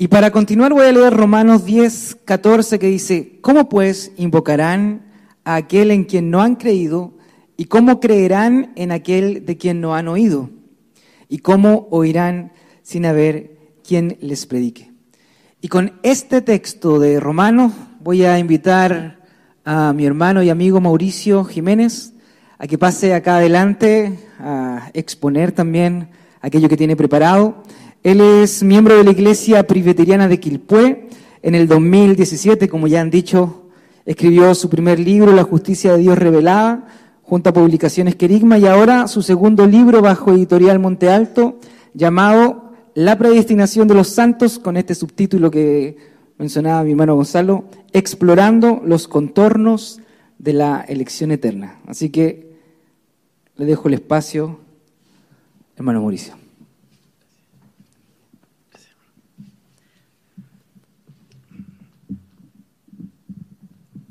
Y para continuar voy a leer Romanos 10, 14 que dice, ¿cómo pues invocarán a aquel en quien no han creído? ¿Y cómo creerán en aquel de quien no han oído? ¿Y cómo oirán sin haber quien les predique? Y con este texto de Romanos voy a invitar a mi hermano y amigo Mauricio Jiménez a que pase acá adelante a exponer también aquello que tiene preparado. Él es miembro de la Iglesia Presbiteriana de Quilpué. En el 2017, como ya han dicho, escribió su primer libro, La justicia de Dios revelada, junto a Publicaciones Querigma, y ahora su segundo libro bajo editorial Monte Alto, llamado La predestinación de los santos, con este subtítulo que mencionaba mi hermano Gonzalo, Explorando los contornos de la elección eterna. Así que le dejo el espacio, hermano Mauricio.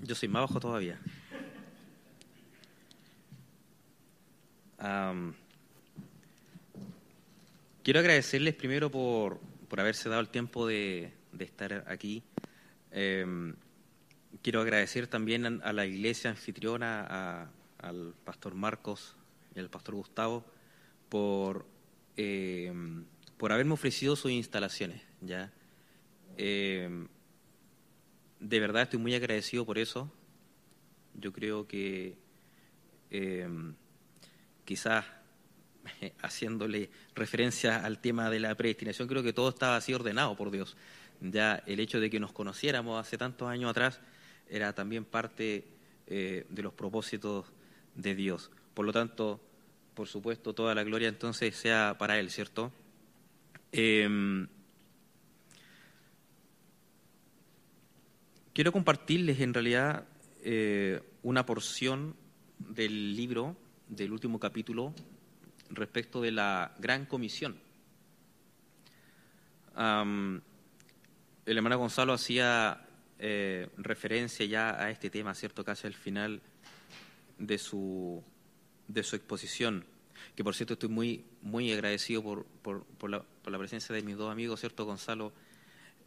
Yo soy más bajo todavía. quiero agradecerles primero por, haberse dado el tiempo de, estar aquí. Em, quiero agradecer también a, la iglesia anfitriona, al pastor Marcos y al pastor Gustavo, por, em, por haberme ofrecido sus instalaciones. ¿ya? Em, de verdad estoy muy agradecido por eso. Yo creo que em, quizás haciéndole referencia al tema de la predestinación, creo que todo estaba así ordenado por Dios. Ya el hecho de que nos conociéramos hace tantos años atrás era también parte eh, de los propósitos de Dios. Por lo tanto, por supuesto, toda la gloria entonces sea para Él, ¿cierto? Em, Quiero compartirles en realidad eh, una porción del libro, del último capítulo, respecto de la gran comisión. el hermano Gonzalo hacía eh, referencia ya a este tema, ¿cierto? Casi al final de su, de su exposición, que por cierto estoy muy, muy agradecido por, por, la, presencia de mis dos amigos, ¿cierto? Gonzalo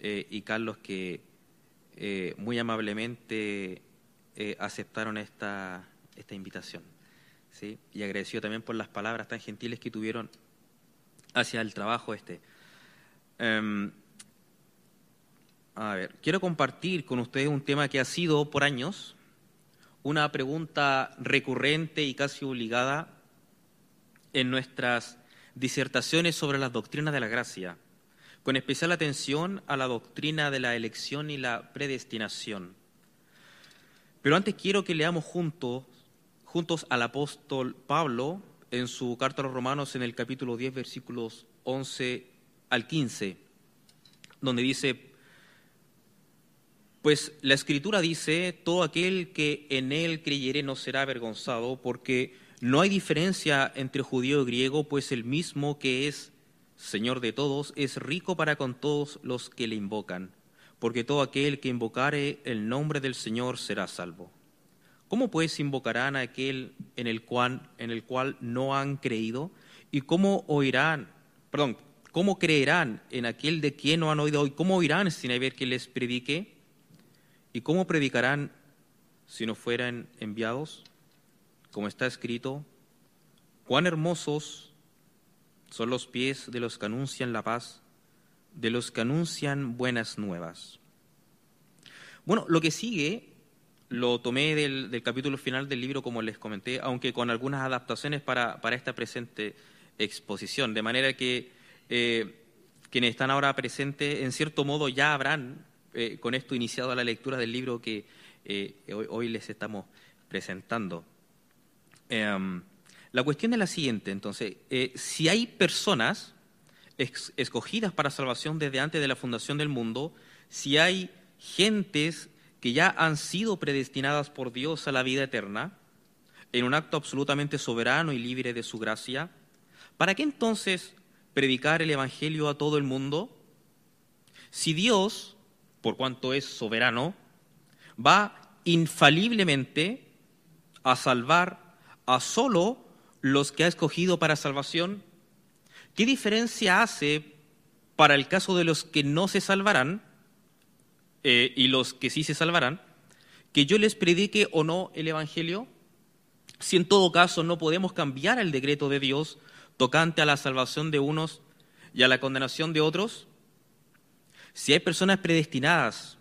eh, y Carlos, que eh, muy amablemente eh, aceptaron esta, esta invitación. ¿sí? Y agradecido también por las palabras tan gentiles que tuvieron hacia el trabajo este. Em, a ver, quiero compartir con ustedes un tema que ha sido por años una pregunta recurrente y casi obligada en nuestras disertaciones sobre las doctrinas de la gracia con especial atención a la doctrina de la elección y la predestinación. Pero antes quiero que leamos juntos, juntos al apóstol Pablo en su carta a los romanos en el capítulo 10, versículos 11 al 15, donde dice, pues la escritura dice, todo aquel que en él creyere no será avergonzado, porque no hay diferencia entre judío y griego, pues el mismo que es Señor de todos, es rico para con todos los que le invocan, porque todo aquel que invocare el nombre del Señor será salvo. ¿Cómo pues invocarán a aquel en el cual, en el cual no han creído? ¿Y cómo oirán, perdón, cómo creerán en aquel de quien no han oído? ¿Y cómo oirán sin haber que les predique? ¿Y cómo predicarán si no fueran enviados? Como está escrito, cuán hermosos son los pies de los que anuncian la paz, de los que anuncian buenas nuevas. Bueno, lo que sigue lo tomé del, capítulo final del libro, como les comenté, aunque con algunas adaptaciones para, esta presente exposición, de manera que eh, quienes están ahora presentes, en cierto modo, ya habrán eh, con esto iniciado la lectura del libro que eh, hoy, les estamos presentando. Em, la cuestión es la siguiente, entonces, eh, si hay personas escogidas para salvación desde antes de la fundación del mundo, si hay gentes que ya han sido predestinadas por Dios a la vida eterna, en un acto absolutamente soberano y libre de su gracia, ¿para qué entonces predicar el Evangelio a todo el mundo? Si Dios, por cuanto es soberano, va infaliblemente a salvar a solo los que ha escogido para salvación? ¿Qué diferencia hace para el caso de los que no se salvarán eh, y los que sí se salvarán, que yo les predique o no el Evangelio, si en todo caso no podemos cambiar el decreto de Dios tocante a la salvación de unos y a la condenación de otros, si hay personas predestinadas,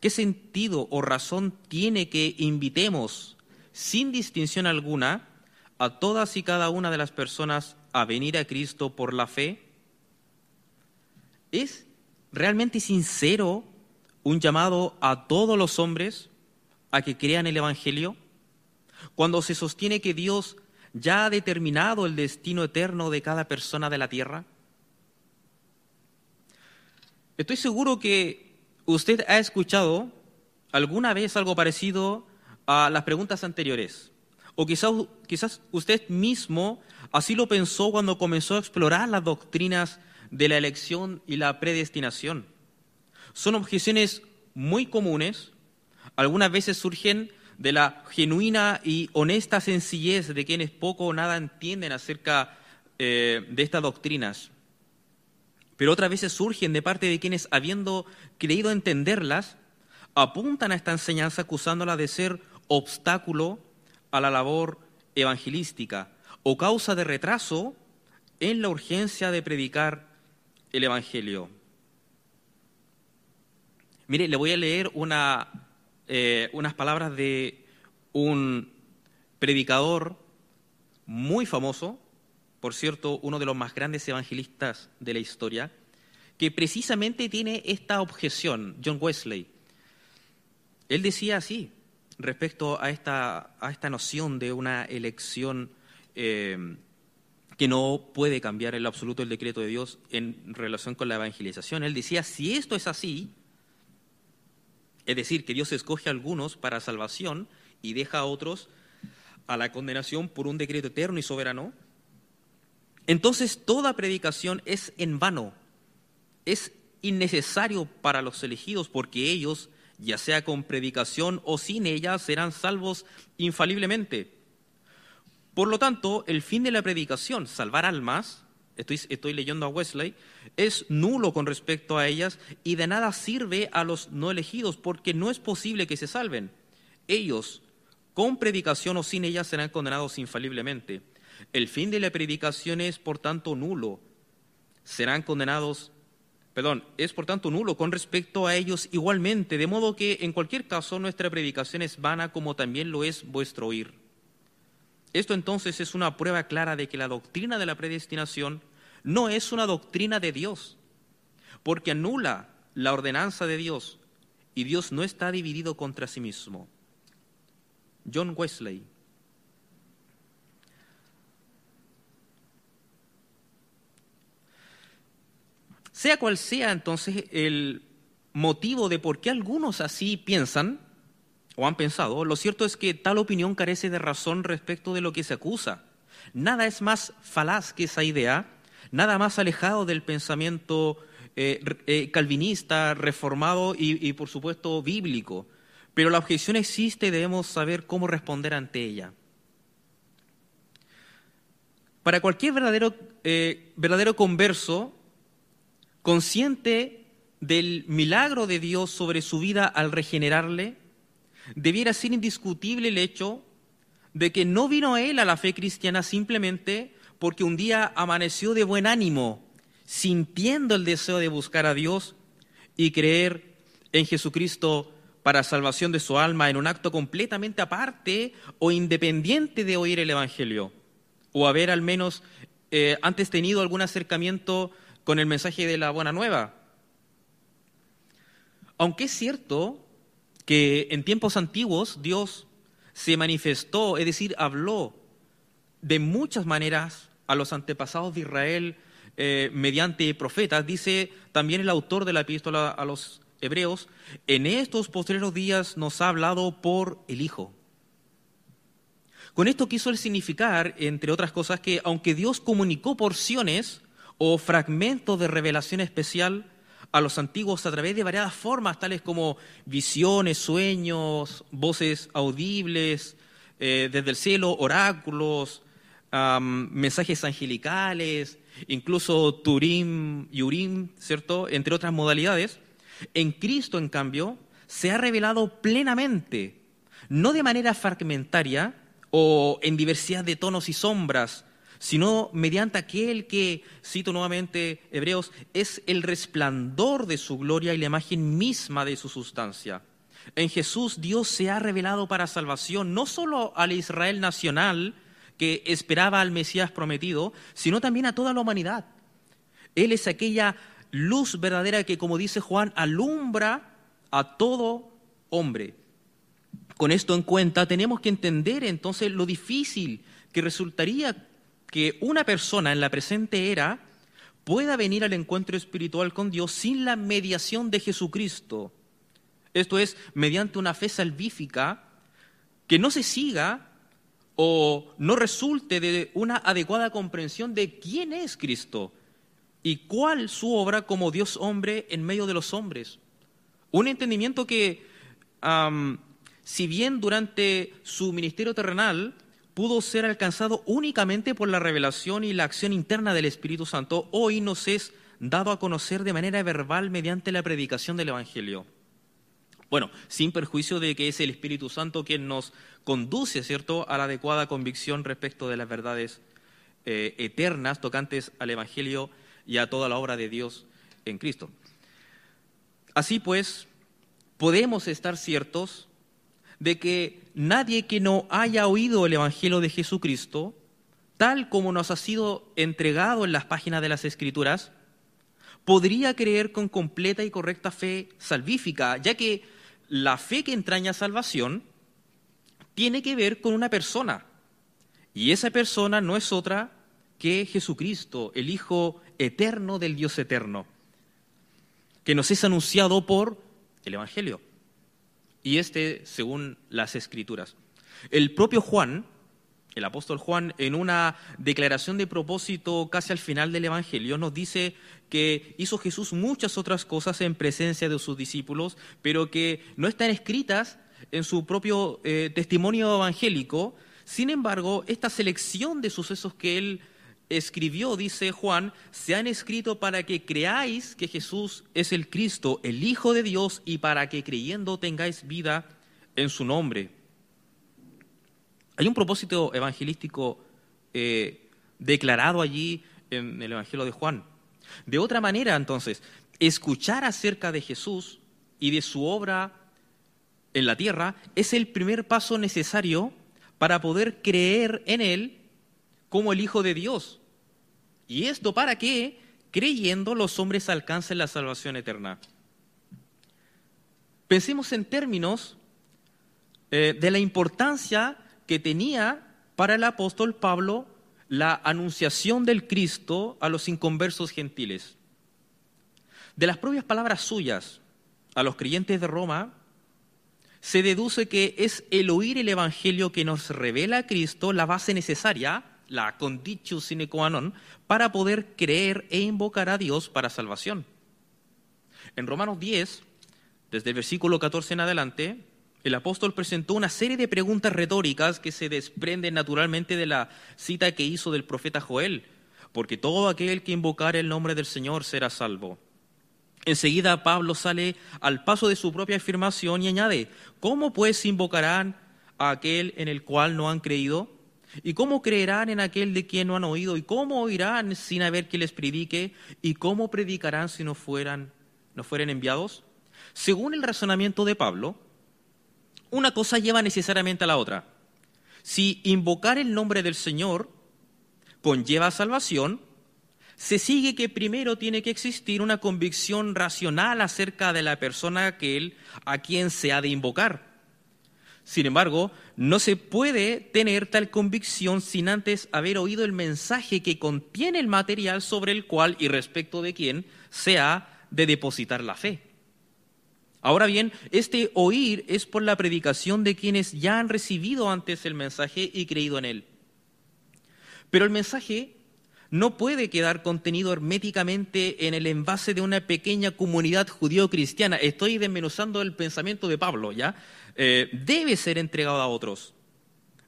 ¿qué sentido o razón tiene que invitemos sin distinción alguna a todas y cada una de las personas a venir a Cristo por la fe? ¿Es realmente sincero un llamado a todos los hombres a que crean el Evangelio? Cuando se sostiene que Dios ya ha determinado el destino eterno de cada persona de la tierra? Estoy seguro que usted ha escuchado alguna vez algo parecido a las preguntas anteriores. O quizás, quizás usted mismo así lo pensó cuando comenzó a explorar las doctrinas de la elección y la predestinación. Son objeciones muy comunes, algunas veces surgen de la genuina y honesta sencillez de quienes poco o nada entienden acerca eh, de estas doctrinas. Pero otras veces surgen de parte de quienes, habiendo creído entenderlas, apuntan a esta enseñanza acusándola de ser obstáculo a la labor evangelística o causa de retraso en la urgencia de predicar el Evangelio. Mire, le voy a leer una, eh, unas palabras de un predicador muy famoso, por cierto, uno de los más grandes evangelistas de la historia, que precisamente tiene esta objeción, John Wesley. Él decía así respecto a esta, a esta noción de una elección eh, que no puede cambiar en absoluto el decreto de Dios en relación con la evangelización. Él decía, si esto es así, es decir, que Dios escoge a algunos para salvación y deja a otros a la condenación por un decreto eterno y soberano. Entonces toda predicación es en vano, es innecesario para los elegidos porque ellos, ya sea con predicación o sin ella, serán salvos infaliblemente. Por lo tanto, el fin de la predicación, salvar almas, estoy, leyendo a Wesley, es nulo con respecto a ellas y de nada sirve a los no elegidos porque no es posible que se salven. Ellos, con predicación o sin ellas, serán condenados infaliblemente. El fin de la predicación es, por tanto, nulo. Serán condenados, perdón, es por tanto nulo con respecto a ellos igualmente, de modo que en cualquier caso nuestra predicación es vana como también lo es vuestro oír. Esto entonces es una prueba clara de que la doctrina de la predestinación no es una doctrina de Dios, porque anula la ordenanza de Dios y Dios no está dividido contra sí mismo. John Wesley. Sea cual sea entonces el motivo de por qué algunos así piensan, o han pensado, lo cierto es que tal opinión carece de razón respecto de lo que se acusa. Nada es más falaz que esa idea, nada más alejado del pensamiento eh, eh, calvinista, reformado y, por supuesto, bíblico. Pero la objeción existe y debemos saber cómo responder ante ella. Para cualquier verdadero, eh, verdadero converso, consciente del milagro de Dios sobre su vida al regenerarle, debiera ser indiscutible el hecho de que no vino él a la fe cristiana simplemente porque un día amaneció de buen ánimo, sintiendo el deseo de buscar a Dios y creer en Jesucristo para salvación de su alma en un acto completamente aparte o independiente de oír el Evangelio, o haber al menos eh, antes tenido algún acercamiento con el mensaje de la buena nueva. Aunque es cierto que en tiempos antiguos Dios se manifestó, es decir, habló de muchas maneras a los antepasados de Israel eh, mediante profetas, dice también el autor de la epístola a los hebreos, en estos postreros días nos ha hablado por el Hijo. Con esto quiso el significar, entre otras cosas, que aunque Dios comunicó porciones o fragmentos de revelación especial, a los antiguos a través de variadas formas, tales como visiones, sueños, voces audibles, eh, desde el cielo, oráculos, mensajes angelicales, incluso Turim y Urim, ¿cierto? Entre otras modalidades. En Cristo, en cambio, se ha revelado plenamente, no de manera fragmentaria o en diversidad de tonos y sombras, sino mediante aquel que, cito nuevamente Hebreos, es el resplandor de su gloria y la imagen misma de su sustancia. En Jesús Dios se ha revelado para salvación no solo al Israel nacional que esperaba al Mesías prometido, sino también a toda la humanidad. Él es aquella luz verdadera que, como dice Juan, alumbra a todo hombre. Con esto en cuenta, tenemos que entender entonces lo difícil que resultaría que una persona en la presente era pueda venir al encuentro espiritual con Dios sin la mediación de Jesucristo. Esto es, mediante una fe salvífica que no se siga o no resulte de una adecuada comprensión de quién es Cristo y cuál su obra como Dios hombre en medio de los hombres. Un entendimiento que, si bien durante su ministerio terrenal pudo ser alcanzado únicamente por la revelación y la acción interna del Espíritu Santo, hoy nos es dado a conocer de manera verbal mediante la predicación del Evangelio. Bueno, sin perjuicio de que es el Espíritu Santo quien nos conduce, ¿cierto?, a la adecuada convicción respecto de las verdades eh, eternas tocantes al Evangelio y a toda la obra de Dios en Cristo. Así pues, podemos estar ciertos de que nadie que no haya oído el Evangelio de Jesucristo, tal como nos ha sido entregado en las páginas de las Escrituras, podría creer con completa y correcta fe salvífica, ya que la fe que entraña salvación tiene que ver con una persona, y esa persona no es otra que Jesucristo, el Hijo eterno del Dios eterno, que nos es anunciado por el Evangelio. Y este según las Escrituras. El propio Juan, el apóstol Juan, en una declaración de propósito casi al final del Evangelio, nos dice que hizo Jesús muchas otras cosas en presencia de sus discípulos, pero que no están escritas en su propio eh, testimonio evangélico. Sin embargo, esta selección de sucesos que él escribió, dice Juan, se han escrito para que creáis que Jesús es el Cristo, el Hijo de Dios, y para que creyendo tengáis vida en su nombre. Hay un propósito evangelístico eh, declarado allí en el Evangelio de Juan. De otra manera, entonces, escuchar acerca de Jesús y de su obra en la tierra es el primer paso necesario para poder creer en Él como el Hijo de Dios. ¿Y esto para que, creyendo, los hombres alcancen la salvación eterna? Pensemos en términos eh, de la importancia que tenía para el apóstol Pablo la anunciación del Cristo a los inconversos gentiles. De las propias palabras suyas a los creyentes de Roma, se deduce que es el oír el Evangelio que nos revela a Cristo la base necesaria, la conditio sine qua non, para poder creer e invocar a Dios para salvación. En Romanos 10, desde el versículo 14 en adelante, el apóstol presentó una serie de preguntas retóricas que se desprenden naturalmente de la cita que hizo del profeta Joel, porque todo aquel que invocare el nombre del Señor será salvo. Enseguida Pablo sale al paso de su propia afirmación y añade, ¿cómo pues invocarán a aquel en el cual no han creído? ¿Y cómo creerán en aquel de quien no han oído? ¿Y cómo oirán sin haber que les predique? ¿Y cómo predicarán si no fueran, no fueren enviados? Según el razonamiento de Pablo, una cosa lleva necesariamente a la otra. Si invocar el nombre del Señor conlleva salvación, se sigue que primero tiene que existir una convicción racional acerca de la persona a quien se ha de invocar. Sin embargo, no se puede tener tal convicción sin antes haber oído el mensaje que contiene el material sobre el cual y respecto de quien se ha de depositar la fe. Ahora bien, este oír es por la predicación de quienes ya han recibido antes el mensaje y creído en él. Pero el mensaje no puede quedar contenido herméticamente en el envase de una pequeña comunidad judío-cristiana. Estoy desmenuzando el pensamiento de Pablo, ¿ya? Eh, debe ser entregado a otros.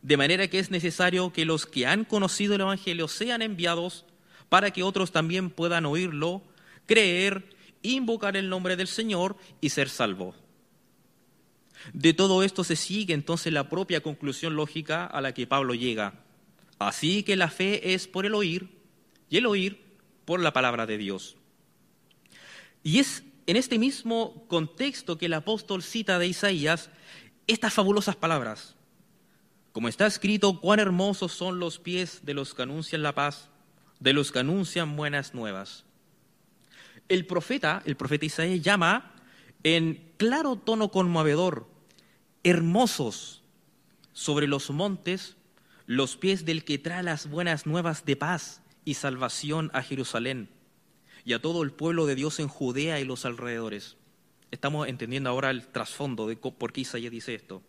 De manera que es necesario que los que han conocido el Evangelio sean enviados para que otros también puedan oírlo, creer, invocar el nombre del Señor y ser salvos. De todo esto se sigue entonces la propia conclusión lógica a la que Pablo llega. Así que la fe es por el oír y el oír por la palabra de Dios. Y es en este mismo contexto que el apóstol cita de Isaías estas fabulosas palabras. Como está escrito, cuán hermosos son los pies de los que anuncian la paz, de los que anuncian buenas nuevas. El profeta, el profeta Isaías llama en claro tono conmovedor, hermosos sobre los montes los pies del que trae las buenas nuevas de paz y salvación a Jerusalén y a todo el pueblo de Dios en Judea y los alrededores. Estamos entendiendo ahora el trasfondo de por qué Isaías dice esto.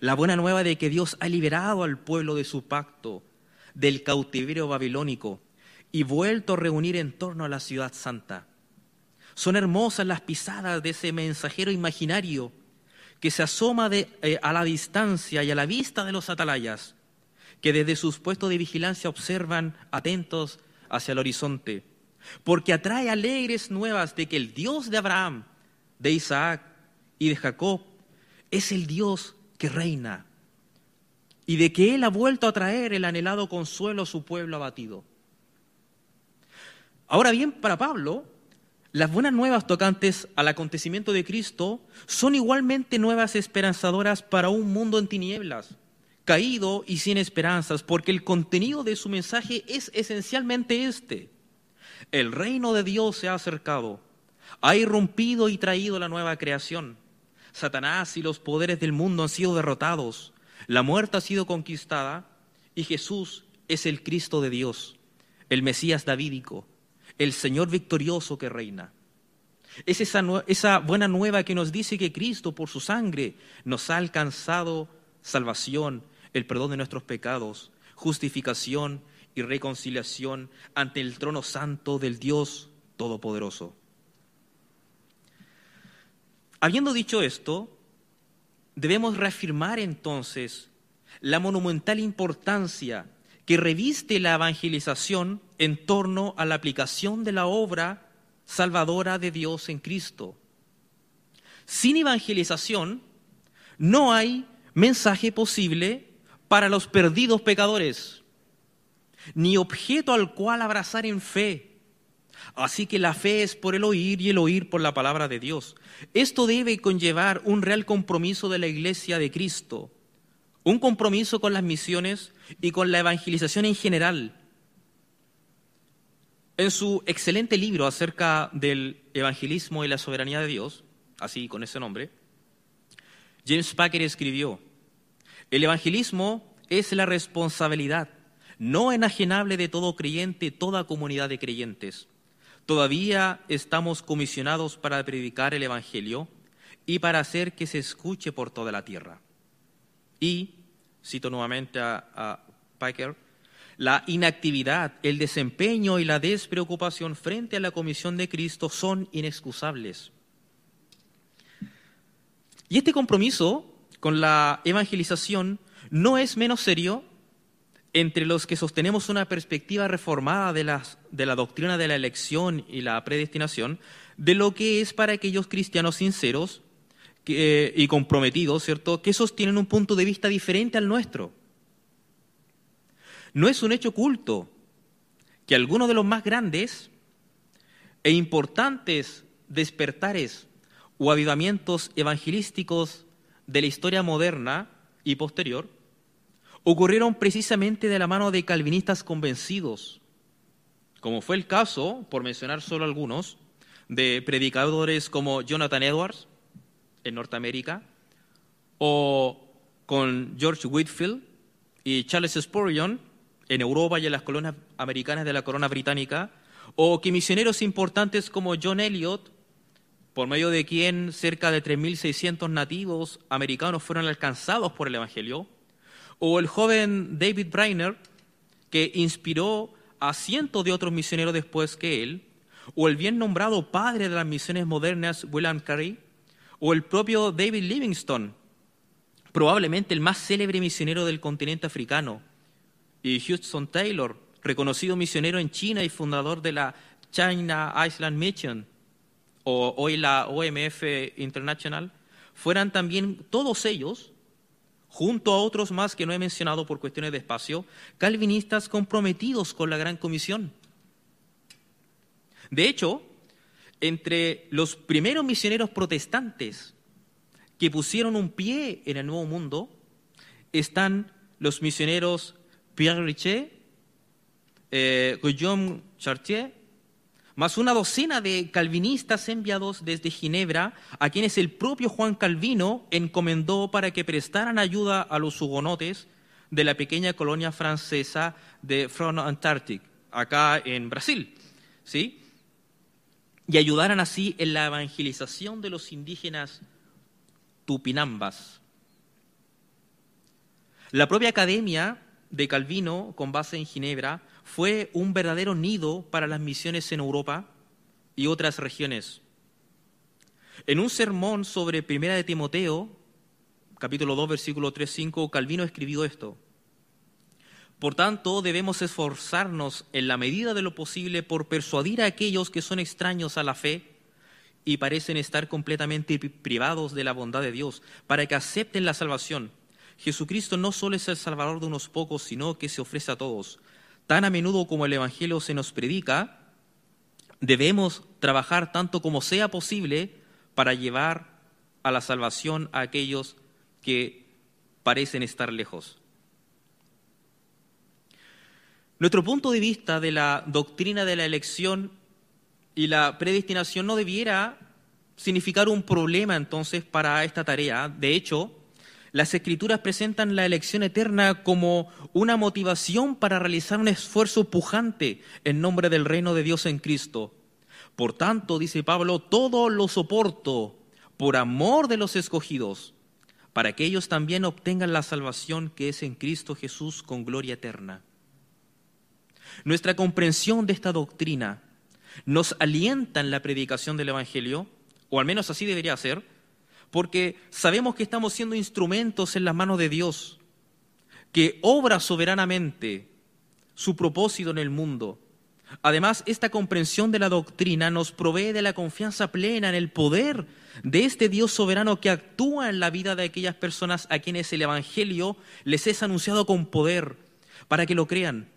La buena nueva de que Dios ha liberado al pueblo de su pacto, del cautiverio babilónico, y vuelto a reunir en torno a la ciudad santa. Son hermosas las pisadas de ese mensajero imaginario que se asoma eh, a la distancia y a la vista de los atalayas, que desde sus puestos de vigilancia observan atentos hacia el horizonte, porque atrae alegres nuevas de que el Dios de Abraham, de Isaac y de Jacob es el Dios que reina y de que Él ha vuelto a traer el anhelado consuelo a su pueblo abatido. Ahora bien, para Pablo, las buenas nuevas tocantes al acontecimiento de Cristo son igualmente nuevas esperanzadoras para un mundo en tinieblas, caído y sin esperanzas, porque el contenido de su mensaje es esencialmente este. El reino de Dios se ha acercado, ha irrumpido y traído la nueva creación. Satanás y los poderes del mundo han sido derrotados, la muerte ha sido conquistada y Jesús es el Cristo de Dios, el Mesías davídico, el Señor victorioso que reina. Es esa, esa buena nueva que nos dice que Cristo por su sangre nos ha alcanzado salvación, el perdón de nuestros pecados, justificación y reconciliación ante el trono santo del Dios Todopoderoso. Habiendo dicho esto, debemos reafirmar entonces la monumental importancia que reviste la evangelización en torno a la aplicación de la obra salvadora de Dios en Cristo. Sin evangelización no hay mensaje posible para los perdidos pecadores, ni objeto al cual abrazar en fe Así que la fe es por el oír y el oír por la palabra de Dios. Esto debe conllevar un real compromiso de la Iglesia de Cristo, un compromiso con las misiones y con la evangelización en general. En su excelente libro acerca del evangelismo y la soberanía de Dios, así con ese nombre, James Packer escribió, el evangelismo es la responsabilidad no enajenable de todo creyente, toda comunidad de creyentes. Todavía estamos comisionados para predicar el Evangelio y para hacer que se escuche por toda la tierra. Y, cito nuevamente a, a Piker, la inactividad, el desempeño y la despreocupación frente a la comisión de Cristo son inexcusables. Y este compromiso con la evangelización no es menos serio entre los que sostenemos una perspectiva reformada de, la doctrina de la elección y la predestinación, de lo que es para aquellos cristianos sinceros y comprometidos, ¿cierto?, que sostienen un punto de vista diferente al nuestro. No es un hecho oculto que algunos de los más grandes e importantes despertares o avivamientos evangelísticos de la historia moderna y posterior ocurrieron precisamente de la mano de calvinistas convencidos, como fue el caso, por mencionar solo algunos, de predicadores como Jonathan Edwards en Norteamérica, o con George Whitfield y Charles Spurgeon en Europa y en las colonias americanas de la corona británica, o que misioneros importantes como John Eliot, por medio de quien cerca de 3.600 nativos americanos fueron alcanzados por el Evangelio, o el joven David Brainer, que inspiró a cientos de otros misioneros después que él, o el bien nombrado padre de las misiones modernas William Carey, o el propio David Livingstone, probablemente el más célebre misionero del continente africano, y Hudson Taylor, reconocido misionero en China y fundador de la China Island Mission, o hoy la OMF International, fueran también todos ellos, junto a otros más que no he mencionado por cuestiones de espacio, calvinistas comprometidos con la Gran Comisión. De hecho, entre los primeros misioneros protestantes que pusieron un pie en el Nuevo Mundo están los misioneros Pierre Richer, eh, Guillaume Chartier, más una docena de calvinistas enviados desde Ginebra, a quienes el propio Juan Calvino encomendó para que prestaran ayuda a los hugonotes de la pequeña colonia francesa de Front Antarctic, acá en Brasil, ¿sí? Y ayudaran así en la evangelización de los indígenas tupinambas. La propia academia de Calvino, con base en Ginebra, fue un verdadero nido para las misiones en Europa y otras regiones. En un sermón sobre Primera de Timoteo, capítulo 2, versículo 3, 5, Calvino escribió esto. Por tanto, debemos esforzarnos en la medida de lo posible por persuadir a aquellos que son extraños a la fe y parecen estar completamente privados de la bondad de Dios, para que acepten la salvación. Jesucristo no solo es el Salvador de unos pocos, sino que se ofrece a todos. Tan a menudo como el Evangelio se nos predica, debemos trabajar tanto como sea posible para llevar a la salvación a aquellos que parecen estar lejos. Nuestro punto de vista de la doctrina de la elección y la predestinación no debiera significar un problema entonces para esta tarea. De hecho, las escrituras presentan la elección eterna como una motivación para realizar un esfuerzo pujante en nombre del reino de Dios en Cristo. Por tanto, dice Pablo, todo lo soporto por amor de los escogidos, para que ellos también obtengan la salvación que es en Cristo Jesús con gloria eterna. Nuestra comprensión de esta doctrina nos alienta en la predicación del Evangelio, o al menos así debería ser, porque sabemos que estamos siendo instrumentos en las manos de Dios, que obra soberanamente su propósito en el mundo. Además, esta comprensión de la doctrina nos provee de la confianza plena en el poder de este Dios soberano que actúa en la vida de aquellas personas a quienes el Evangelio les es anunciado con poder para que lo crean.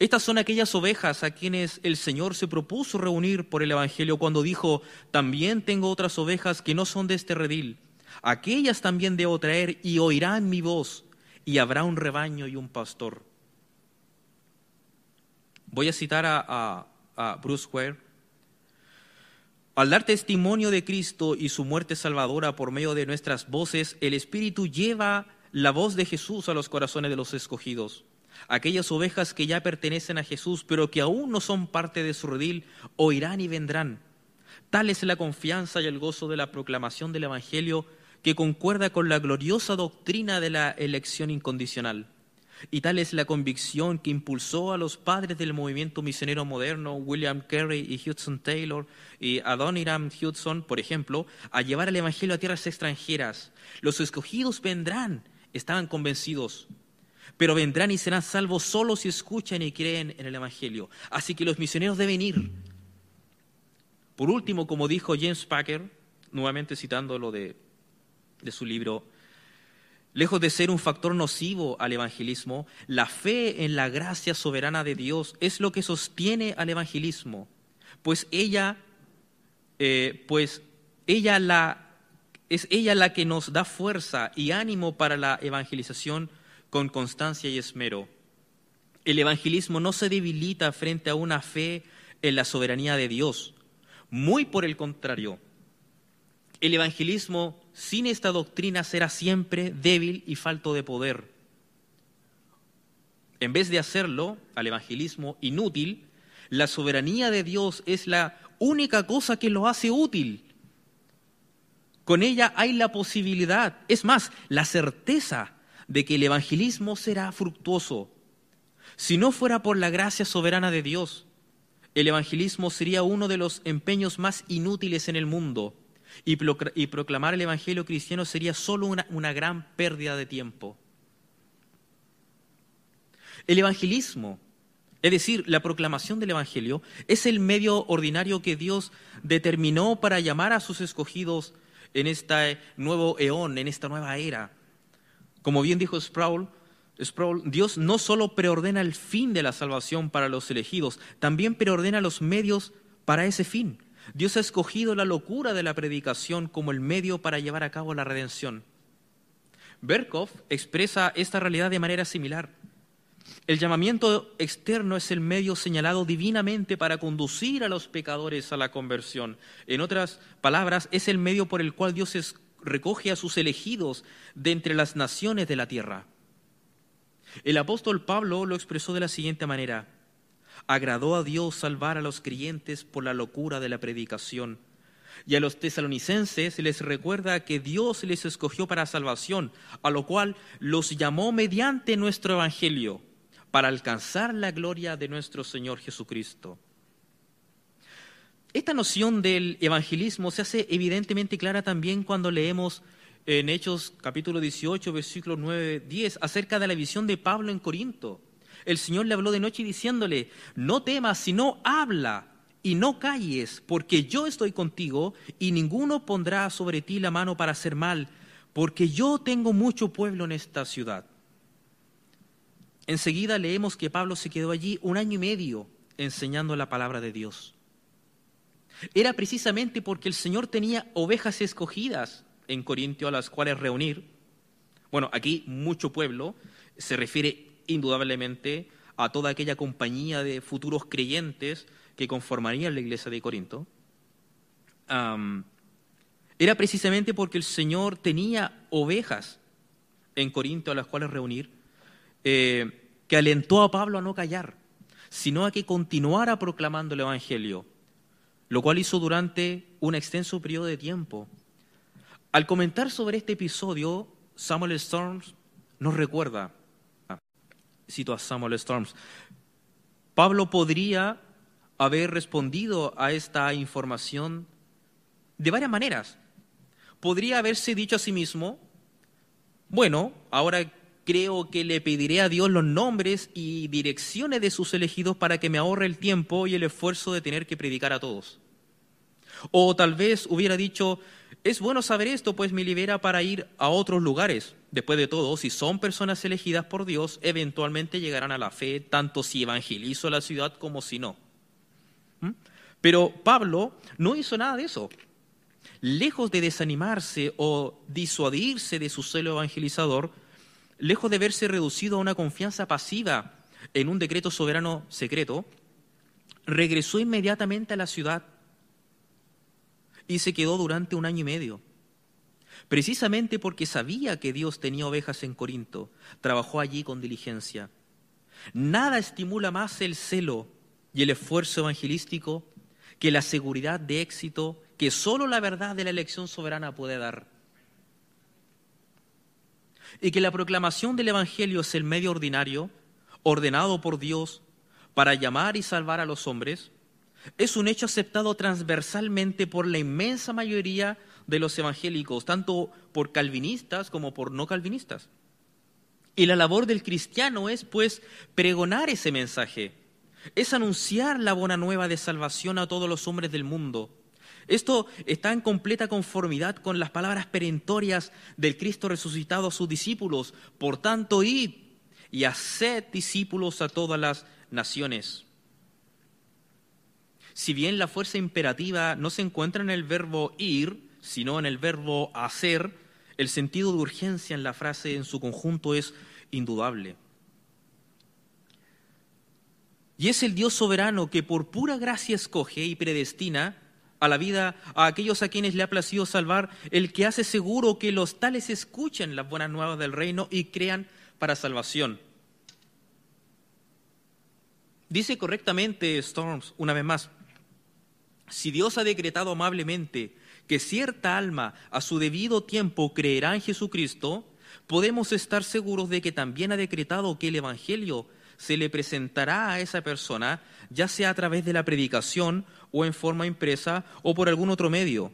Estas son aquellas ovejas a quienes el Señor se propuso reunir por el Evangelio cuando dijo, también tengo otras ovejas que no son de este redil. Aquellas también debo traer y oirán mi voz y habrá un rebaño y un pastor. Voy a citar a, Bruce Ware. Al dar testimonio de Cristo y su muerte salvadora por medio de nuestras voces, el Espíritu lleva la voz de Jesús a los corazones de los escogidos. Aquellas ovejas que ya pertenecen a Jesús, pero que aún no son parte de su redil, oirán y vendrán. Tal es la confianza y el gozo de la proclamación del Evangelio que concuerda con la gloriosa doctrina de la elección incondicional. Y tal es la convicción que impulsó a los padres del movimiento misionero moderno, William Carey y Hudson Taylor y Adoniram Hudson, por ejemplo, a llevar el Evangelio a tierras extranjeras. Los escogidos vendrán, estaban convencidos pero vendrán y serán salvos solo si escuchan y creen en el Evangelio. Así que los misioneros deben ir. Por último, como dijo James Packer, nuevamente citando lo de, de su libro, lejos de ser un factor nocivo al evangelismo, la fe en la gracia soberana de Dios es lo que sostiene al evangelismo, pues ella, eh, pues ella la, es ella la que nos da fuerza y ánimo para la evangelización con constancia y esmero. El evangelismo no se debilita frente a una fe en la soberanía de Dios. Muy por el contrario, el evangelismo sin esta doctrina será siempre débil y falto de poder. En vez de hacerlo al evangelismo inútil, la soberanía de Dios es la única cosa que lo hace útil. Con ella hay la posibilidad, es más, la certeza de que el evangelismo será fructuoso. Si no fuera por la gracia soberana de Dios, el evangelismo sería uno de los empeños más inútiles en el mundo. y, procl- y proclamar el Evangelio cristiano sería solo una, una gran pérdida de tiempo. El evangelismo, es decir, la proclamación del Evangelio, es el medio ordinario que Dios determinó para llamar a sus escogidos en este nuevo eón, en esta nueva era. Como bien dijo Sproul, Dios no solo preordena el fin de la salvación para los elegidos, también preordena los medios para ese fin. Dios ha escogido la locura de la predicación como el medio para llevar a cabo la redención. Berkhoff expresa esta realidad de manera similar. El llamamiento externo es el medio señalado divinamente para conducir a los pecadores a la conversión. En otras palabras, es el medio por el cual Dios recoge a sus elegidos de entre las naciones de la tierra. El apóstol Pablo lo expresó de la siguiente manera. Agradó a Dios salvar a los creyentes por la locura de la predicación. Y a los tesalonicenses les recuerda que Dios les escogió para salvación, a lo cual los llamó mediante nuestro evangelio, para alcanzar la gloria de nuestro Señor Jesucristo. Esta noción del evangelismo se hace evidentemente clara también cuando leemos en Hechos capítulo 18, versículos 9, 10, acerca de la visión de Pablo en Corinto. El Señor le habló de noche diciéndole, no temas, sino habla y no calles, porque yo estoy contigo y ninguno pondrá sobre ti la mano para hacer mal, porque yo tengo mucho pueblo en esta ciudad. Enseguida leemos que Pablo se quedó allí un año y medio enseñando la palabra de Dios. Era precisamente porque el Señor tenía ovejas escogidas en Corintio a las cuales reunir. Bueno, aquí mucho pueblo se refiere indudablemente a toda aquella compañía de futuros creyentes que conformarían la iglesia de Corinto. Era precisamente porque el Señor tenía ovejas en Corinto a las cuales reunir, eh, que alentó a Pablo a no callar, sino a que continuara proclamando el Evangelio, lo cual hizo durante un extenso periodo de tiempo. Al comentar sobre este episodio, Samuel Storms nos recuerda, cito a Samuel Storms, Pablo podría haber respondido a esta información de varias maneras. Podría haberse dicho a sí mismo, bueno, ahora creo que le pediré a Dios los nombres y direcciones de sus elegidos para que me ahorre el tiempo y el esfuerzo de tener que predicar a todos. O tal vez hubiera dicho, es bueno saber esto, pues me libera para ir a otros lugares. Después de todo, si son personas elegidas por Dios, eventualmente llegarán a la fe, tanto si evangelizo la ciudad como si no. ¿Mm? Pero Pablo no hizo nada de eso. Lejos de desanimarse o disuadirse de su celo evangelizador, lejos de verse reducido a una confianza pasiva en un decreto soberano secreto, regresó inmediatamente a la ciudad y se quedó durante un año y medio. Precisamente porque sabía que Dios tenía ovejas en Corinto, trabajó allí con diligencia. Nada estimula más el celo y el esfuerzo evangelístico que la seguridad de éxito que solo la verdad de la elección soberana puede dar. Y que la proclamación del Evangelio es el medio ordinario, ordenado por Dios para llamar y salvar a los hombres, es un hecho aceptado transversalmente por la inmensa mayoría de los evangélicos, tanto por calvinistas como por no calvinistas. Y la labor del cristiano es, pues, pregonar ese mensaje, es anunciar la buena nueva de salvación a todos los hombres del mundo. Esto está en completa conformidad con las palabras perentorias del Cristo resucitado a sus discípulos. Por tanto, id y haced discípulos a todas las naciones. Si bien la fuerza imperativa no se encuentra en el verbo ir, sino en el verbo hacer, el sentido de urgencia en la frase en su conjunto es indudable. Y es el Dios soberano que por pura gracia escoge y predestina a la vida a aquellos a quienes le ha placido salvar, el que hace seguro que los tales escuchen las buenas nuevas del reino y crean para salvación. Dice correctamente Storms, una vez más, si Dios ha decretado amablemente que cierta alma a su debido tiempo creerá en Jesucristo, podemos estar seguros de que también ha decretado que el Evangelio se le presentará a esa persona, ya sea a través de la predicación o en forma impresa o por algún otro medio.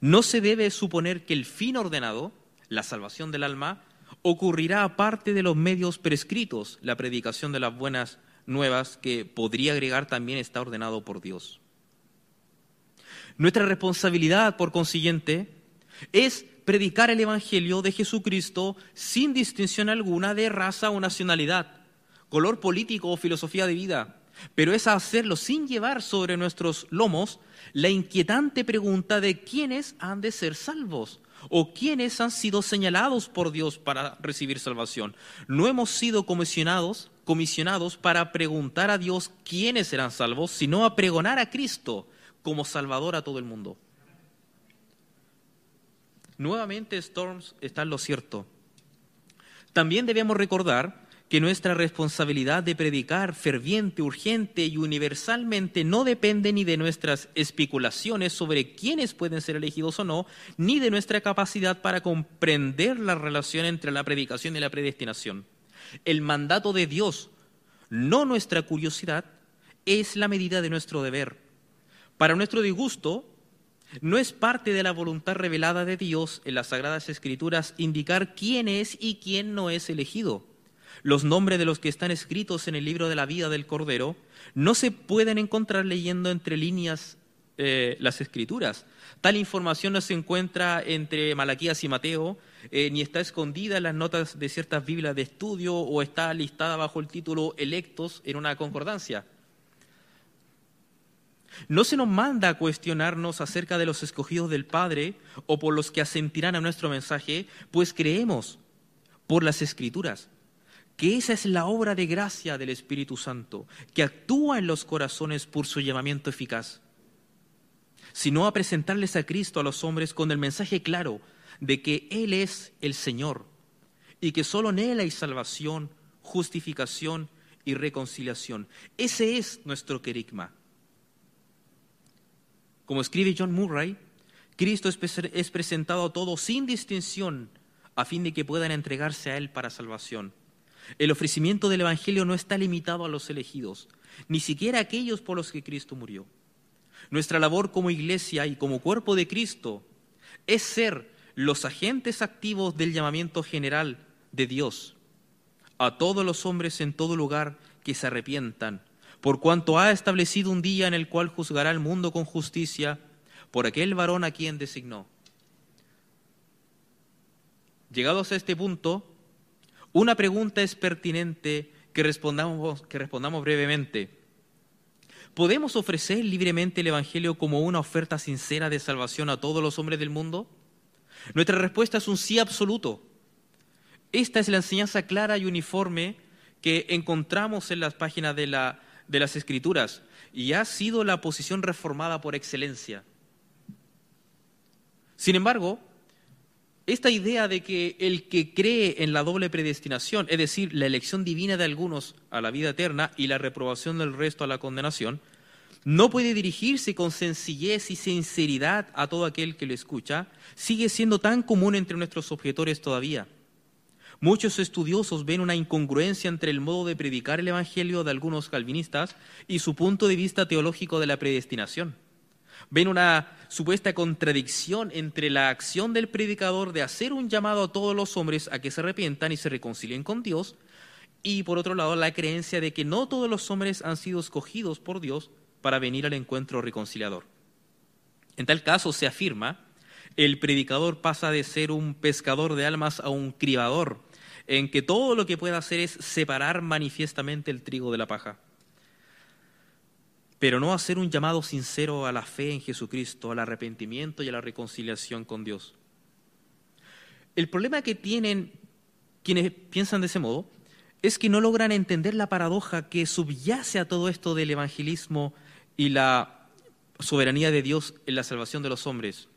no se debe suponer que el fin ordenado, la salvación del alma, ocurrirá aparte de los medios prescritos, la predicación de las buenas nuevas, que podría agregar también está ordenado por Dios. Nuestra responsabilidad, por consiguiente, es predicar el Evangelio de Jesucristo sin distinción alguna de raza o nacionalidad, color político o filosofía de vida, pero es hacerlo sin llevar sobre nuestros lomos la inquietante pregunta de quiénes han de ser salvos o quiénes han sido señalados por Dios para recibir salvación. No hemos sido comisionados, comisionados para preguntar a Dios quiénes serán salvos, sino a pregonar a Cristo como Salvador a todo el mundo. Nuevamente Storms está en lo cierto. También debemos recordar que nuestra responsabilidad de predicar ferviente, urgente y universalmente no depende ni de nuestras especulaciones sobre quiénes pueden ser elegidos o no, ni de nuestra capacidad para comprender la relación entre la predicación y la predestinación. El mandato de Dios, no nuestra curiosidad, es la medida de nuestro deber. Para nuestro disgusto, no es parte de la voluntad revelada de Dios en las Sagradas Escrituras indicar quién es y quién no es elegido los nombres de los que están escritos en el libro de la vida del Cordero no se pueden encontrar leyendo entre líneas eh, las escrituras. Tal información no se encuentra entre Malaquías y Mateo, eh, ni está escondida en las notas de ciertas Biblias de estudio o está listada bajo el título electos en una concordancia. No se nos manda a cuestionarnos acerca de los escogidos del Padre o por los que asentirán a nuestro mensaje, pues creemos por las escrituras que esa es la obra de gracia del Espíritu Santo, que actúa en los corazones por su llamamiento eficaz, sino a presentarles a Cristo a los hombres con el mensaje claro de que Él es el Señor y que solo en Él hay salvación, justificación y reconciliación. Ese es nuestro querigma. Como escribe John Murray, Cristo es presentado a todos sin distinción a fin de que puedan entregarse a Él para salvación. El ofrecimiento del Evangelio no está limitado a los elegidos, ni siquiera a aquellos por los que Cristo murió. Nuestra labor como iglesia y como cuerpo de Cristo es ser los agentes activos del llamamiento general de Dios a todos los hombres en todo lugar que se arrepientan, por cuanto ha establecido un día en el cual juzgará al mundo con justicia por aquel varón a quien designó. Llegados a este punto, una pregunta es pertinente que respondamos, que respondamos brevemente. ¿Podemos ofrecer libremente el Evangelio como una oferta sincera de salvación a todos los hombres del mundo? Nuestra respuesta es un sí absoluto. Esta es la enseñanza clara y uniforme que encontramos en las páginas de, la, de las Escrituras y ha sido la posición reformada por excelencia. Sin embargo, esta idea de que el que cree en la doble predestinación, es decir, la elección divina de algunos a la vida eterna y la reprobación del resto a la condenación, no puede dirigirse con sencillez y sinceridad a todo aquel que lo escucha, sigue siendo tan común entre nuestros objetores todavía. Muchos estudiosos ven una incongruencia entre el modo de predicar el Evangelio de algunos calvinistas y su punto de vista teológico de la predestinación ven una supuesta contradicción entre la acción del predicador de hacer un llamado a todos los hombres a que se arrepientan y se reconcilien con Dios, y por otro lado la creencia de que no todos los hombres han sido escogidos por Dios para venir al encuentro reconciliador. En tal caso se afirma, el predicador pasa de ser un pescador de almas a un cribador, en que todo lo que puede hacer es separar manifiestamente el trigo de la paja pero no hacer un llamado sincero a la fe en Jesucristo, al arrepentimiento y a la reconciliación con Dios. El problema que tienen quienes piensan de ese modo es que no logran entender la paradoja que subyace a todo esto del evangelismo y la soberanía de Dios en la salvación de los hombres.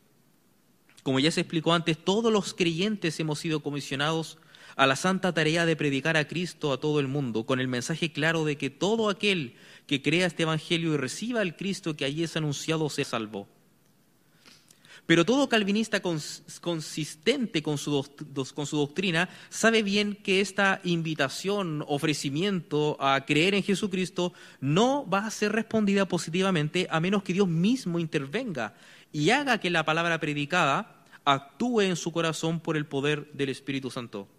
Como ya se explicó antes, todos los creyentes hemos sido comisionados a la santa tarea de predicar a Cristo a todo el mundo, con el mensaje claro de que todo aquel que crea este Evangelio y reciba el Cristo que allí es anunciado se salvó. Pero todo calvinista consistente con su, con su, doctrina sabe bien que esta invitación, ofrecimiento a creer en Jesucristo no va a ser respondida positivamente a menos que Dios mismo intervenga y haga que la palabra predicada actúe en su corazón por el poder del Espíritu Santo.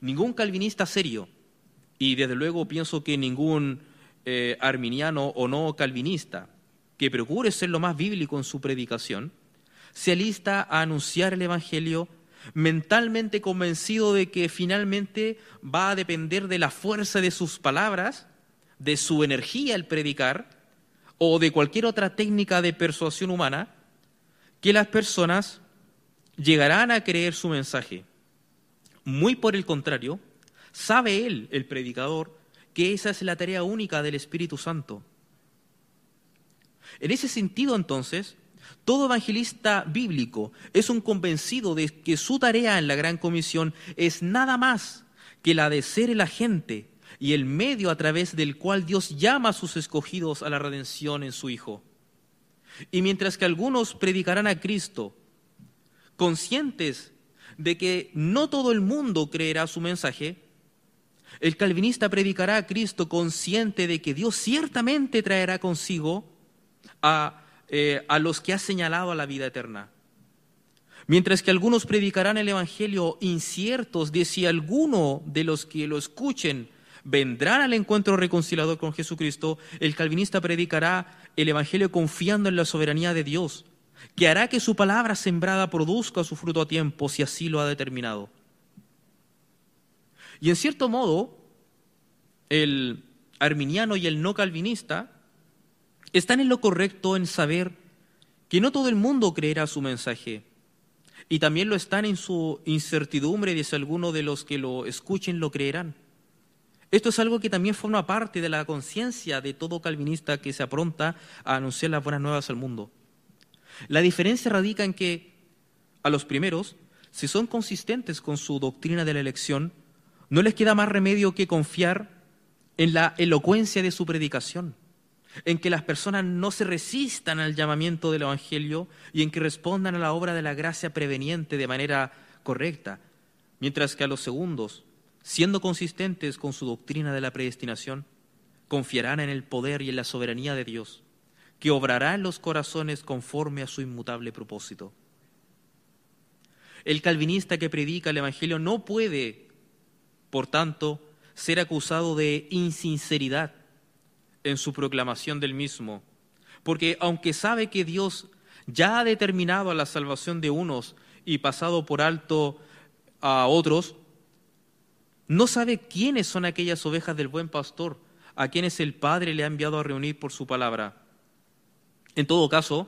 Ningún calvinista serio, y desde luego pienso que ningún eh, arminiano o no calvinista, que procure ser lo más bíblico en su predicación, se alista a anunciar el Evangelio mentalmente convencido de que finalmente va a depender de la fuerza de sus palabras, de su energía al predicar o de cualquier otra técnica de persuasión humana, que las personas llegarán a creer su mensaje. Muy por el contrario, sabe él, el predicador, que esa es la tarea única del Espíritu Santo. En ese sentido, entonces, todo evangelista bíblico es un convencido de que su tarea en la Gran Comisión es nada más que la de ser el agente y el medio a través del cual Dios llama a sus escogidos a la redención en su Hijo. Y mientras que algunos predicarán a Cristo, conscientes de que no todo el mundo creerá su mensaje, el calvinista predicará a Cristo consciente de que Dios ciertamente traerá consigo a eh, a los que ha señalado a la vida eterna. Mientras que algunos predicarán el Evangelio inciertos de si alguno de los que lo escuchen vendrán al encuentro reconciliador con Jesucristo, el calvinista predicará el Evangelio confiando en la soberanía de Dios, que hará que su palabra sembrada produzca su fruto a tiempo si así lo ha determinado. Y en cierto modo, el arminiano y el no calvinista están en lo correcto en saber que no todo el mundo creerá su mensaje. Y también lo están en su incertidumbre de si alguno de los que lo escuchen lo creerán. Esto es algo que también forma parte de la conciencia de todo calvinista que se apronta a anunciar las buenas nuevas al mundo. La diferencia radica en que a los primeros, si son consistentes con su doctrina de la elección, no les queda más remedio que confiar en la elocuencia de su predicación en que las personas no se resistan al llamamiento del Evangelio y en que respondan a la obra de la gracia preveniente de manera correcta, mientras que a los segundos, siendo consistentes con su doctrina de la predestinación, confiarán en el poder y en la soberanía de Dios, que obrará en los corazones conforme a su inmutable propósito. El calvinista que predica el Evangelio no puede, por tanto, ser acusado de insinceridad en su proclamación del mismo, porque aunque sabe que Dios ya ha determinado la salvación de unos y pasado por alto a otros, no sabe quiénes son aquellas ovejas del buen pastor, a quienes el Padre le ha enviado a reunir por su palabra. En todo caso,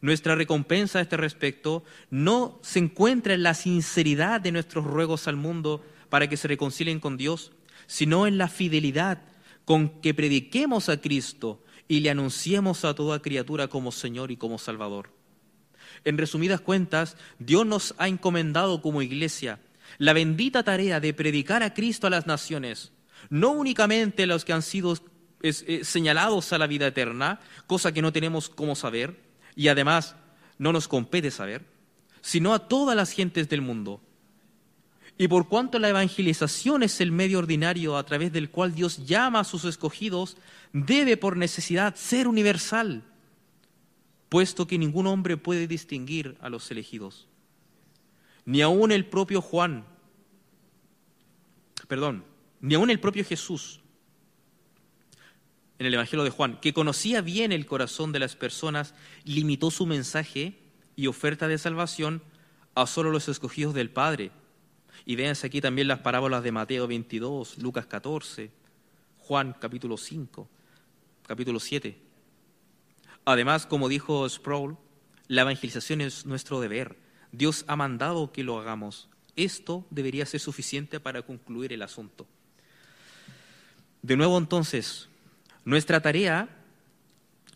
nuestra recompensa a este respecto no se encuentra en la sinceridad de nuestros ruegos al mundo para que se reconcilien con Dios, sino en la fidelidad con que prediquemos a Cristo y le anunciemos a toda criatura como Señor y como Salvador. En resumidas cuentas, Dios nos ha encomendado como iglesia la bendita tarea de predicar a Cristo a las naciones, no únicamente a los que han sido eh, señalados a la vida eterna, cosa que no tenemos cómo saber y además no nos compete saber, sino a todas las gentes del mundo, y por cuanto la evangelización es el medio ordinario a través del cual Dios llama a sus escogidos, debe por necesidad ser universal, puesto que ningún hombre puede distinguir a los elegidos. Ni aun el propio Juan, perdón, ni aun el propio Jesús, en el Evangelio de Juan, que conocía bien el corazón de las personas, limitó su mensaje y oferta de salvación a solo los escogidos del Padre y véanse aquí también las parábolas de Mateo 22, Lucas 14, Juan capítulo 5, capítulo 7. Además, como dijo Sproul, la evangelización es nuestro deber. Dios ha mandado que lo hagamos. Esto debería ser suficiente para concluir el asunto. De nuevo entonces, nuestra tarea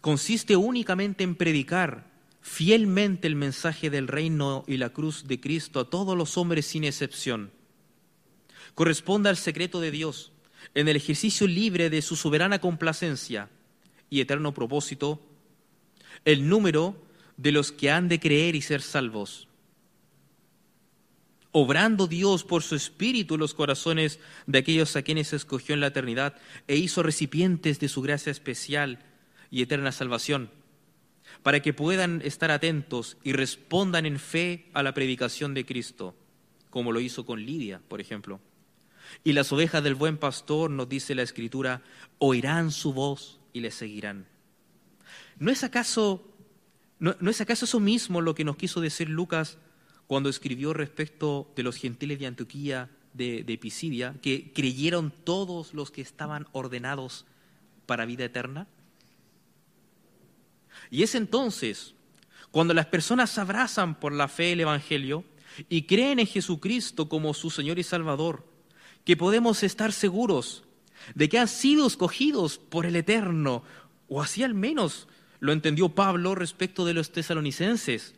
consiste únicamente en predicar fielmente el mensaje del reino y la cruz de Cristo a todos los hombres sin excepción. Corresponde al secreto de Dios en el ejercicio libre de su soberana complacencia y eterno propósito, el número de los que han de creer y ser salvos. Obrando Dios por su espíritu en los corazones de aquellos a quienes escogió en la eternidad e hizo recipientes de su gracia especial y eterna salvación, para que puedan estar atentos y respondan en fe a la predicación de Cristo, como lo hizo con Lidia, por ejemplo. Y las ovejas del buen pastor, nos dice la Escritura, oirán su voz y le seguirán. ¿No es acaso, no, es acaso eso mismo lo que nos quiso decir Lucas cuando escribió respecto de los gentiles de Antioquía, de, de que creyeron todos los que estaban ordenados para vida eterna? Y es entonces cuando las personas abrazan por la fe el Evangelio y creen en Jesucristo como su Señor y Salvador, que podemos estar seguros de que han sido escogidos por el Eterno, o así al menos lo entendió Pablo respecto de los tesalonicenses.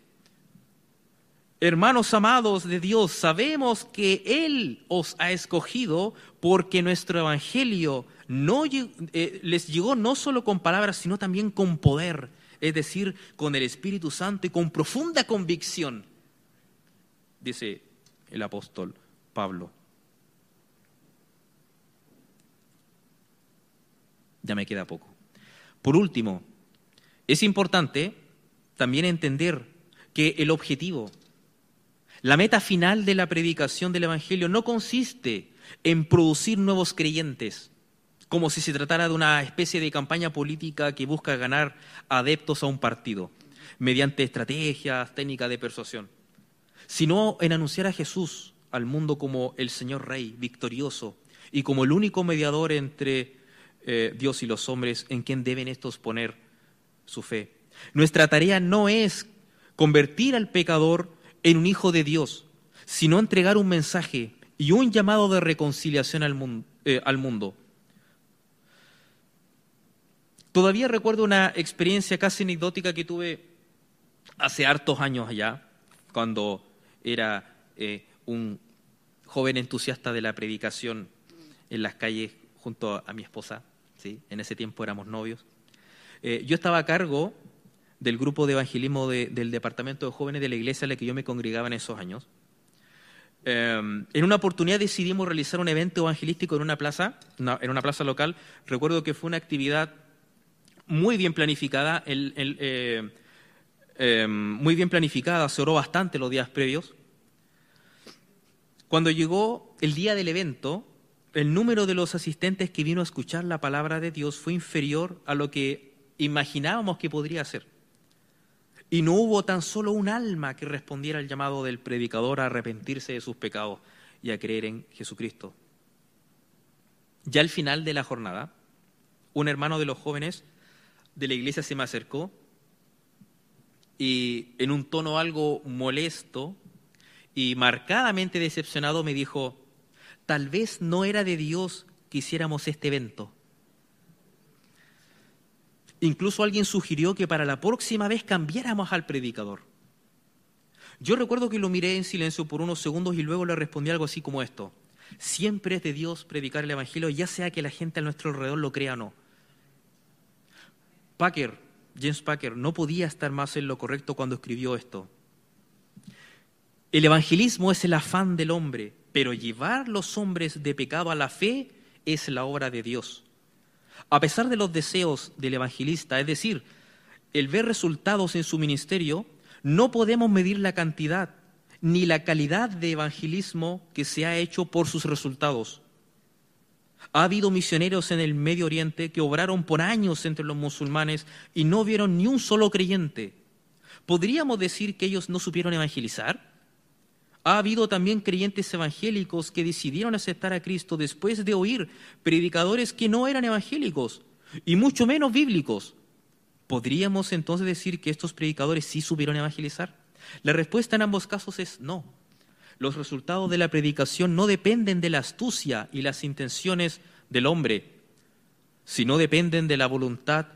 Hermanos amados de Dios, sabemos que Él os ha escogido porque nuestro Evangelio no, eh, les llegó no solo con palabras, sino también con poder, es decir, con el Espíritu Santo y con profunda convicción, dice el apóstol Pablo. Ya me queda poco. Por último, es importante también entender que el objetivo, la meta final de la predicación del Evangelio no consiste en producir nuevos creyentes, como si se tratara de una especie de campaña política que busca ganar adeptos a un partido, mediante estrategias, técnicas de persuasión, sino en anunciar a Jesús al mundo como el Señor Rey, victorioso, y como el único mediador entre eh, Dios y los hombres en quien deben estos poner su fe. Nuestra tarea no es convertir al pecador en un hijo de Dios, sino entregar un mensaje y un llamado de reconciliación al mundo. Eh, al mundo. Todavía recuerdo una experiencia casi anecdótica que tuve hace hartos años allá, cuando era eh, un joven entusiasta de la predicación en las calles junto a mi esposa en ese tiempo éramos novios. Eh, yo estaba a cargo del grupo de evangelismo del departamento de jóvenes de la iglesia en la que yo me congregaba en esos años. Em, en una oportunidad decidimos realizar un evento evangelístico en una plaza, en una plaza local. Recuerdo que fue una actividad muy bien planificada, eh, em, muy bien planificada, se oró bastante los días previos. Cuando llegó el día del evento, el número de los asistentes que vino a escuchar la palabra de Dios fue inferior a lo que imaginábamos que podría ser. Y no hubo tan solo un alma que respondiera al llamado del predicador a arrepentirse de sus pecados y a creer en Jesucristo. Ya al final de la jornada, un hermano de los jóvenes de la iglesia se me acercó y en un tono algo molesto y marcadamente decepcionado me dijo, tal vez no era de Dios que hiciéramos este evento. Incluso alguien sugirió que para la próxima vez cambiáramos al predicador. Yo recuerdo que lo miré en silencio por unos segundos y luego le respondí algo así como esto. Siempre es de Dios predicar el Evangelio, ya sea que la gente a nuestro alrededor lo crea o no. Packer, James Packer, no podía estar más en lo correcto cuando escribió esto. El evangelismo es el afán del hombre, pero llevar los hombres de pecado a la fe es la obra de Dios. A pesar de los deseos del evangelista, es decir, el ver resultados en su ministerio, no podemos medir la cantidad ni la calidad de evangelismo que se ha hecho por sus resultados. Ha habido misioneros en el Medio Oriente que obraron por años entre los musulmanes y no vieron ni un solo creyente. ¿Podríamos decir que ellos no supieron evangelizar? Ha habido también creyentes evangélicos que decidieron aceptar a Cristo después de oír predicadores que no eran evangélicos y mucho menos bíblicos. ¿Podríamos entonces decir que estos predicadores sí supieron evangelizar? La respuesta en ambos casos es no. Los resultados de la predicación no dependen de la astucia y las intenciones del hombre, sino dependen de la voluntad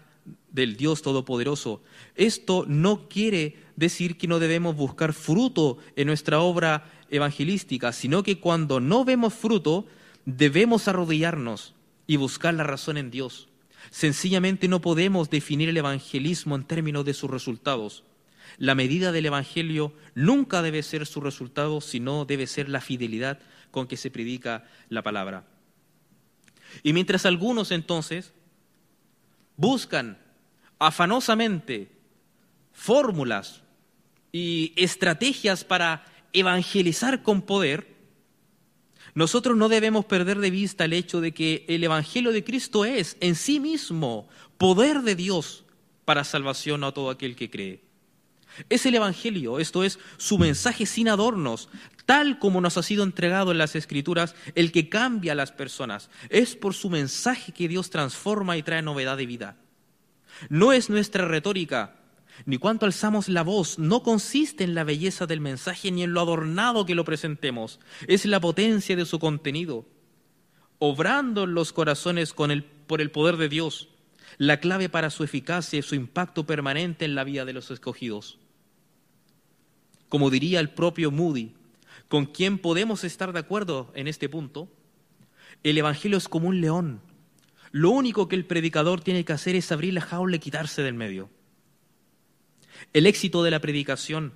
del Dios Todopoderoso. Esto no quiere decir que no debemos buscar fruto en nuestra obra evangelística, sino que cuando no vemos fruto, debemos arrodillarnos y buscar la razón en Dios. Sencillamente no podemos definir el evangelismo en términos de sus resultados. La medida del Evangelio nunca debe ser su resultado, sino debe ser la fidelidad con que se predica la palabra. Y mientras algunos entonces buscan afanosamente fórmulas y estrategias para evangelizar con poder, nosotros no debemos perder de vista el hecho de que el Evangelio de Cristo es en sí mismo poder de Dios para salvación a todo aquel que cree. Es el Evangelio, esto es su mensaje sin adornos, tal como nos ha sido entregado en las Escrituras, el que cambia a las personas. Es por su mensaje que Dios transforma y trae novedad de vida. No es nuestra retórica, ni cuánto alzamos la voz, no consiste en la belleza del mensaje ni en lo adornado que lo presentemos, es la potencia de su contenido, obrando en los corazones con el, por el poder de Dios, la clave para su eficacia y su impacto permanente en la vida de los escogidos. Como diría el propio Moody, con quien podemos estar de acuerdo en este punto, el Evangelio es como un león. Lo único que el predicador tiene que hacer es abrir la jaula y quitarse del medio. El éxito de la predicación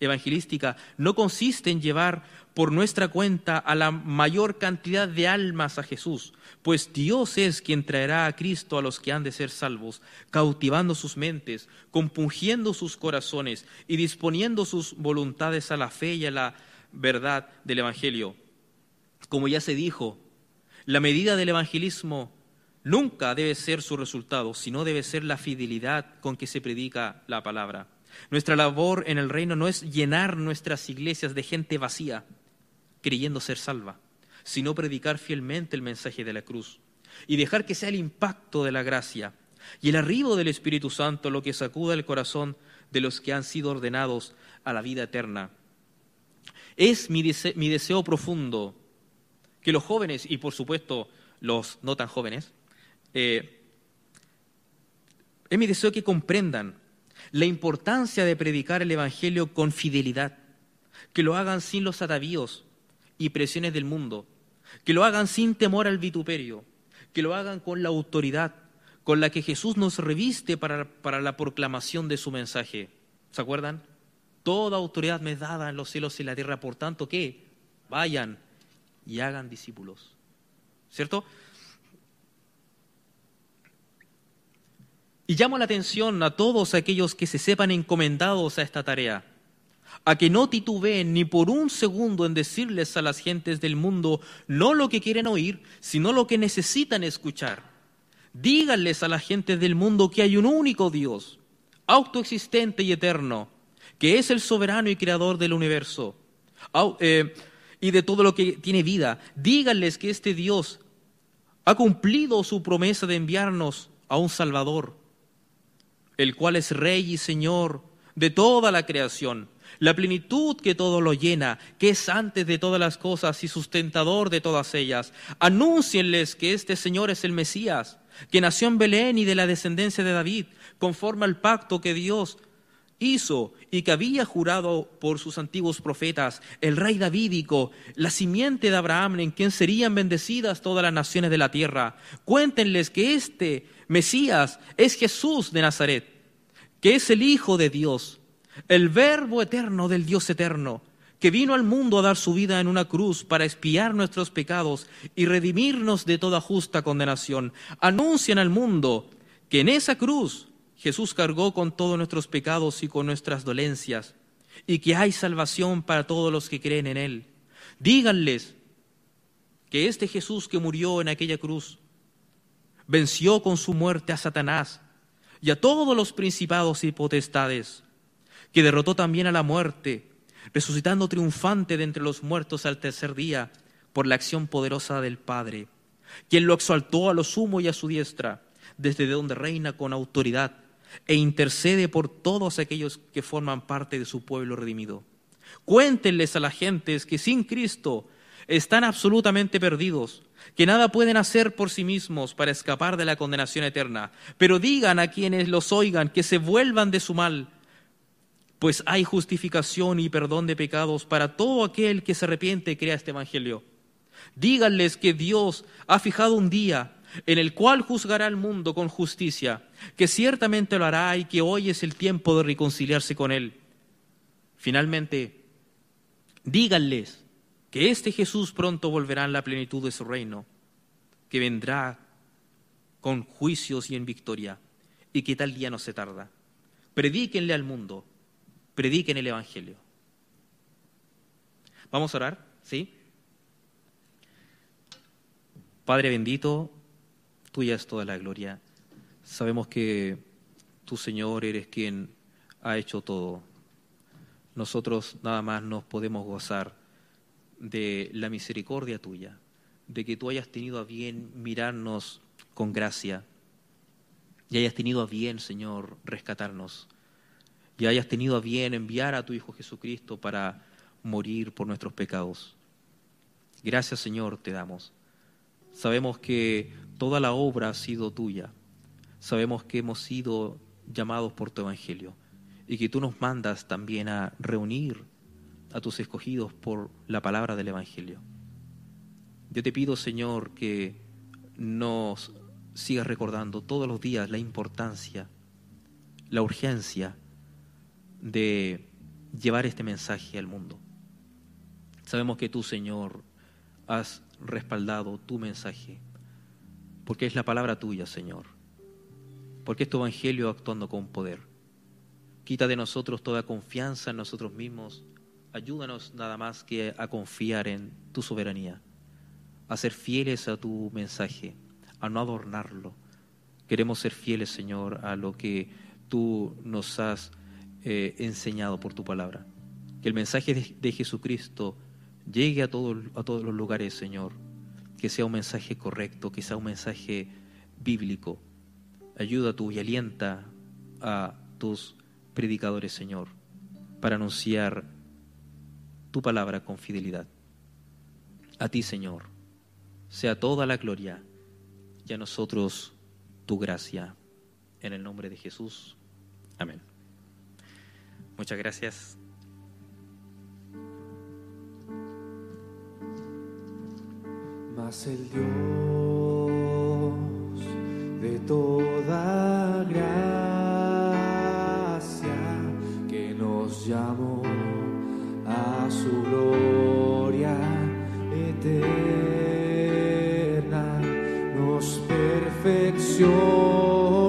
evangelística no consiste en llevar por nuestra cuenta a la mayor cantidad de almas a Jesús, pues Dios es quien traerá a Cristo a los que han de ser salvos, cautivando sus mentes, compungiendo sus corazones y disponiendo sus voluntades a la fe y a la verdad del Evangelio. Como ya se dijo, la medida del evangelismo nunca debe ser su resultado, sino debe ser la fidelidad con que se predica la palabra. Nuestra labor en el reino no es llenar nuestras iglesias de gente vacía, creyendo ser salva, sino predicar fielmente el mensaje de la cruz y dejar que sea el impacto de la gracia y el arribo del Espíritu Santo lo que sacuda el corazón de los que han sido ordenados a la vida eterna. Es mi deseo, profundo que los jóvenes, y por supuesto los no tan jóvenes, eh, es mi deseo que comprendan la importancia de predicar el Evangelio con fidelidad, que lo hagan sin los atavíos y presiones del mundo, que lo hagan sin temor al vituperio, que lo hagan con la autoridad con la que Jesús nos reviste para, para la proclamación de su mensaje. ¿Se acuerdan? Toda autoridad me es dada en los cielos y la tierra, por tanto que vayan y hagan discípulos. ¿Cierto? Y llamo la atención a todos aquellos que se sepan encomendados a esta tarea, a que no titubeen ni por un segundo en decirles a las gentes del mundo no lo que quieren oír, sino lo que necesitan escuchar. Díganles a la gente del mundo que hay un único Dios, autoexistente y eterno, que es el soberano y creador del universo eh, y de todo lo que tiene vida. Díganles que este Dios ha cumplido su promesa de enviarnos a un Salvador el cual es Rey y Señor de toda la creación, la plenitud que todo lo llena, que es antes de todas las cosas y sustentador de todas ellas. Anúncienles que este Señor es el Mesías, que nació en Belén y de la descendencia de David, conforme al pacto que Dios hizo y que había jurado por sus antiguos profetas, el rey davídico, la simiente de Abraham, en quien serían bendecidas todas las naciones de la tierra. Cuéntenles que este Mesías es Jesús de Nazaret, que es el Hijo de Dios, el Verbo eterno del Dios eterno, que vino al mundo a dar su vida en una cruz para expiar nuestros pecados y redimirnos de toda justa condenación. Anuncian al mundo que en esa cruz Jesús cargó con todos nuestros pecados y con nuestras dolencias, y que hay salvación para todos los que creen en Él. Díganles que este Jesús que murió en aquella cruz venció con su muerte a Satanás y a todos los principados y potestades, que derrotó también a la muerte, resucitando triunfante de entre los muertos al tercer día por la acción poderosa del Padre, quien lo exaltó a lo sumo y a su diestra, desde donde reina con autoridad e intercede por todos aquellos que forman parte de su pueblo redimido. Cuéntenles a las gentes que sin Cristo están absolutamente perdidos, que nada pueden hacer por sí mismos para escapar de la condenación eterna, pero digan a quienes los oigan que se vuelvan de su mal, pues hay justificación y perdón de pecados para todo aquel que se arrepiente y crea este Evangelio. Díganles que Dios ha fijado un día en el cual juzgará al mundo con justicia, que ciertamente lo hará y que hoy es el tiempo de reconciliarse con Él. Finalmente, díganles que este Jesús pronto volverá en la plenitud de su reino, que vendrá con juicios y en victoria, y que tal día no se tarda. Predíquenle al mundo, prediquen el Evangelio. Vamos a orar, ¿sí? Padre bendito, tuya es toda la gloria. Sabemos que tú, Señor, eres quien ha hecho todo. Nosotros nada más nos podemos gozar de la misericordia tuya, de que tú hayas tenido a bien mirarnos con gracia y hayas tenido a bien, Señor, rescatarnos y hayas tenido a bien enviar a tu Hijo Jesucristo para morir por nuestros pecados. Gracias, Señor, te damos. Sabemos que toda la obra ha sido tuya. Sabemos que hemos sido llamados por tu Evangelio y que tú nos mandas también a reunir a tus escogidos por la palabra del Evangelio. Yo te pido, Señor, que nos sigas recordando todos los días la importancia, la urgencia de llevar este mensaje al mundo. Sabemos que tú, Señor, has respaldado tu mensaje, porque es la palabra tuya, Señor, porque es tu evangelio actuando con poder. Quita de nosotros toda confianza en nosotros mismos, ayúdanos nada más que a confiar en tu soberanía, a ser fieles a tu mensaje, a no adornarlo. Queremos ser fieles, Señor, a lo que tú nos has eh, enseñado por tu palabra. Que el mensaje de, Jesucristo llegue a, todo, a todos los lugares, Señor. Que sea un mensaje correcto, que sea un mensaje bíblico. Ayuda tú y alienta a tus predicadores, Señor, para anunciar tu palabra con fidelidad. A ti, Señor, sea toda la gloria y a nosotros tu gracia. En el nombre de Jesús. Amén. Muchas gracias. Mas el Dios de toda gracia que nos llamó a su gloria eterna. Nos perfeccione